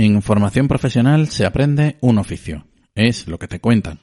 En formación profesional se aprende un oficio. Es lo que te cuentan.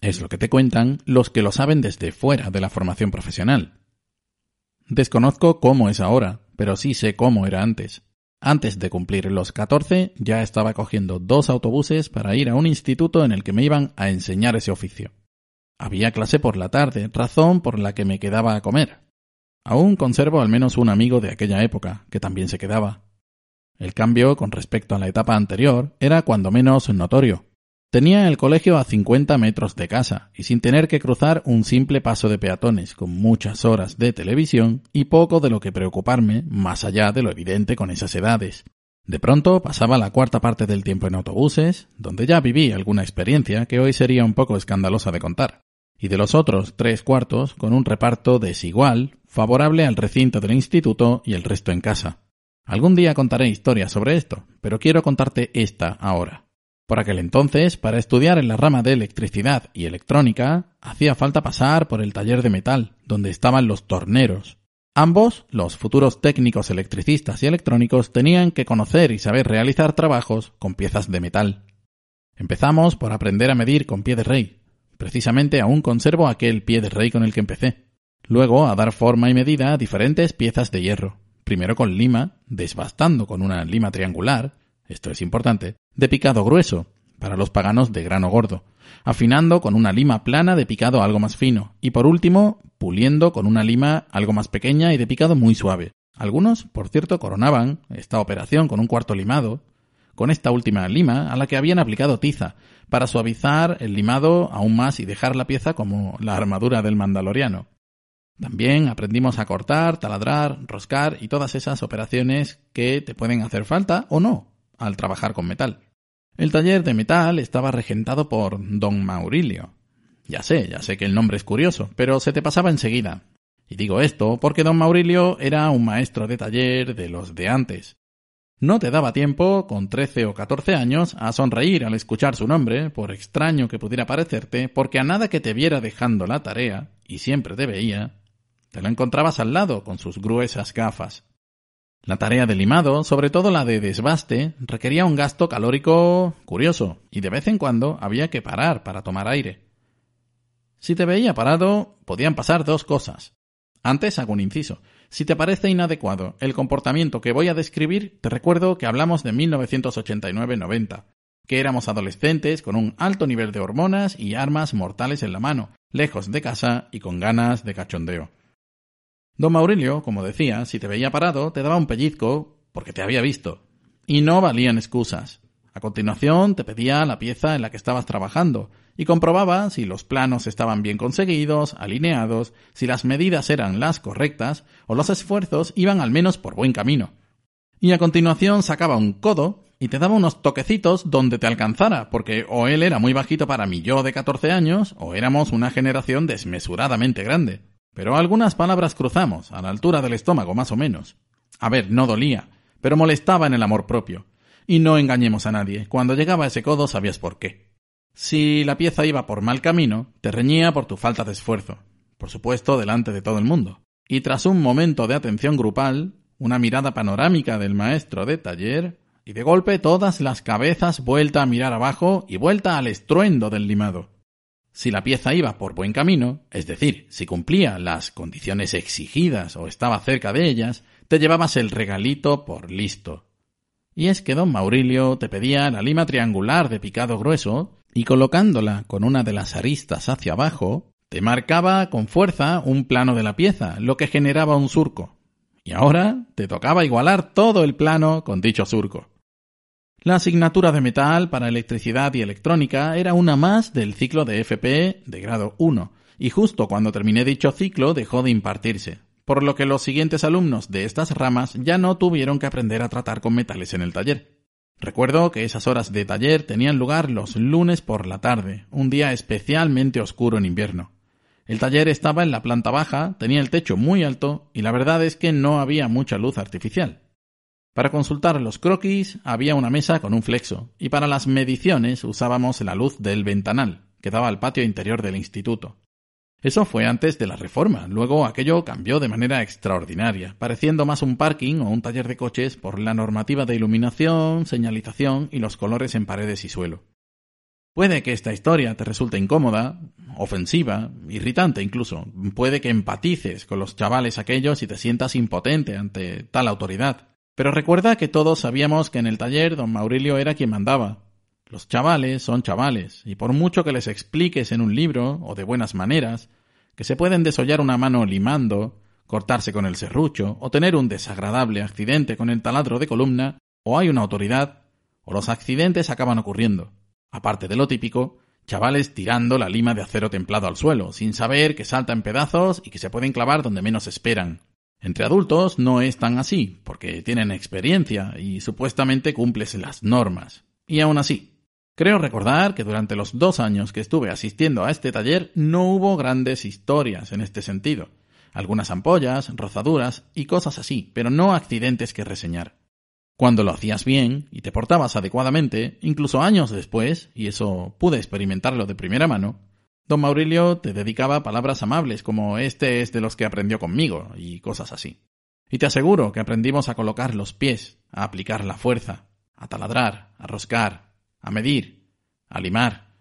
Es lo que te cuentan los que lo saben desde fuera de la formación profesional. Desconozco cómo es ahora, pero sí sé cómo era antes. Antes de cumplir los 14 ya estaba cogiendo dos autobuses para ir a un instituto en el que me iban a enseñar ese oficio. Había clase por la tarde, razón por la que me quedaba a comer. Aún conservo al menos un amigo de aquella época, que también se quedaba. El cambio con respecto a la etapa anterior era cuando menos notorio. Tenía el colegio a 50 metros de casa y sin tener que cruzar un simple paso de peatones con muchas horas de televisión y poco de lo que preocuparme más allá de lo evidente con esas edades. De pronto pasaba la cuarta parte del tiempo en autobuses, donde ya viví alguna experiencia que hoy sería un poco escandalosa de contar, y de los otros tres cuartos con un reparto desigual, favorable al recinto del instituto y el resto en casa. Algún día contaré historias sobre esto, pero quiero contarte esta ahora. Por aquel entonces, para estudiar en la rama de electricidad y electrónica, hacía falta pasar por el taller de metal, donde estaban los torneros. Ambos, los futuros técnicos electricistas y electrónicos, tenían que conocer y saber realizar trabajos con piezas de metal. Empezamos por aprender a medir con pie de rey. Precisamente aún conservo aquel pie de rey con el que empecé. Luego a dar forma y medida a diferentes piezas de hierro primero con lima, desbastando con una lima triangular, esto es importante, de picado grueso, para los paganos de grano gordo, afinando con una lima plana de picado algo más fino, y por último, puliendo con una lima algo más pequeña y de picado muy suave. Algunos, por cierto, coronaban esta operación con un cuarto limado, con esta última lima a la que habían aplicado tiza, para suavizar el limado aún más y dejar la pieza como la armadura del mandaloriano. También aprendimos a cortar, taladrar, roscar y todas esas operaciones que te pueden hacer falta o no al trabajar con metal. El taller de metal estaba regentado por don Maurilio. Ya sé, ya sé que el nombre es curioso, pero se te pasaba enseguida. Y digo esto porque don Maurilio era un maestro de taller de los de antes. No te daba tiempo, con trece o catorce años, a sonreír al escuchar su nombre, por extraño que pudiera parecerte, porque a nada que te viera dejando la tarea, y siempre te veía, te lo encontrabas al lado con sus gruesas gafas. La tarea de limado, sobre todo la de desbaste, requería un gasto calórico curioso, y de vez en cuando había que parar para tomar aire. Si te veía parado, podían pasar dos cosas. Antes hago un inciso. Si te parece inadecuado el comportamiento que voy a describir, te recuerdo que hablamos de 1989-90, que éramos adolescentes con un alto nivel de hormonas y armas mortales en la mano, lejos de casa y con ganas de cachondeo. Don Maurilio, como decía, si te veía parado, te daba un pellizco porque te había visto. Y no valían excusas. A continuación te pedía la pieza en la que estabas trabajando y comprobaba si los planos estaban bien conseguidos, alineados, si las medidas eran las correctas o los esfuerzos iban al menos por buen camino. Y a continuación sacaba un codo y te daba unos toquecitos donde te alcanzara, porque o él era muy bajito para mí yo de 14 años, o éramos una generación desmesuradamente grande. Pero algunas palabras cruzamos, a la altura del estómago más o menos. A ver, no dolía, pero molestaba en el amor propio. Y no engañemos a nadie, cuando llegaba ese codo sabías por qué. Si la pieza iba por mal camino, te reñía por tu falta de esfuerzo, por supuesto delante de todo el mundo. Y tras un momento de atención grupal, una mirada panorámica del maestro de taller, y de golpe todas las cabezas vuelta a mirar abajo y vuelta al estruendo del limado. Si la pieza iba por buen camino, es decir, si cumplía las condiciones exigidas o estaba cerca de ellas, te llevabas el regalito por listo. Y es que don Maurilio te pedía la lima triangular de picado grueso y colocándola con una de las aristas hacia abajo, te marcaba con fuerza un plano de la pieza, lo que generaba un surco. Y ahora te tocaba igualar todo el plano con dicho surco. La asignatura de metal para electricidad y electrónica era una más del ciclo de FP de grado 1, y justo cuando terminé dicho ciclo dejó de impartirse, por lo que los siguientes alumnos de estas ramas ya no tuvieron que aprender a tratar con metales en el taller. Recuerdo que esas horas de taller tenían lugar los lunes por la tarde, un día especialmente oscuro en invierno. El taller estaba en la planta baja, tenía el techo muy alto y la verdad es que no había mucha luz artificial. Para consultar los croquis había una mesa con un flexo y para las mediciones usábamos la luz del ventanal que daba al patio interior del instituto. Eso fue antes de la reforma. Luego aquello cambió de manera extraordinaria, pareciendo más un parking o un taller de coches por la normativa de iluminación, señalización y los colores en paredes y suelo. Puede que esta historia te resulte incómoda, ofensiva, irritante incluso. Puede que empatices con los chavales aquellos y te sientas impotente ante tal autoridad. Pero recuerda que todos sabíamos que en el taller don Maurilio era quien mandaba, los chavales son chavales, y por mucho que les expliques en un libro, o de buenas maneras, que se pueden desollar una mano limando, cortarse con el serrucho, o tener un desagradable accidente con el taladro de columna, o hay una autoridad, o los accidentes acaban ocurriendo. Aparte de lo típico, chavales tirando la lima de acero templado al suelo, sin saber que salta en pedazos y que se pueden clavar donde menos esperan. Entre adultos no es tan así, porque tienen experiencia y supuestamente cumples las normas. Y aún así, Creo recordar que durante los dos años que estuve asistiendo a este taller no hubo grandes historias en este sentido. Algunas ampollas, rozaduras y cosas así, pero no accidentes que reseñar. Cuando lo hacías bien y te portabas adecuadamente, incluso años después, y eso pude experimentarlo de primera mano, don Maurilio te dedicaba palabras amables como este es de los que aprendió conmigo y cosas así. Y te aseguro que aprendimos a colocar los pies, a aplicar la fuerza, a taladrar, a roscar, a medir, a limar,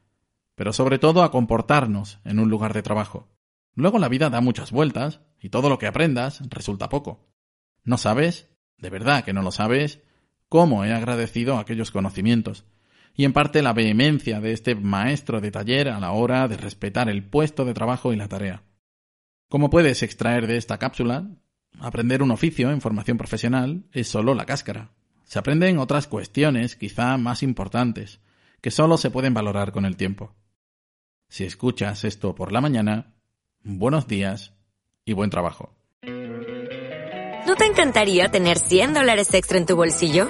pero sobre todo a comportarnos en un lugar de trabajo. Luego la vida da muchas vueltas y todo lo que aprendas resulta poco. ¿No sabes? De verdad que no lo sabes. ¿Cómo he agradecido aquellos conocimientos? Y en parte la vehemencia de este maestro de taller a la hora de respetar el puesto de trabajo y la tarea. Como puedes extraer de esta cápsula, aprender un oficio en formación profesional es solo la cáscara. Se aprenden otras cuestiones quizá más importantes, que solo se pueden valorar con el tiempo. Si escuchas esto por la mañana, buenos días y buen trabajo. ¿No te encantaría tener 100 dólares extra en tu bolsillo?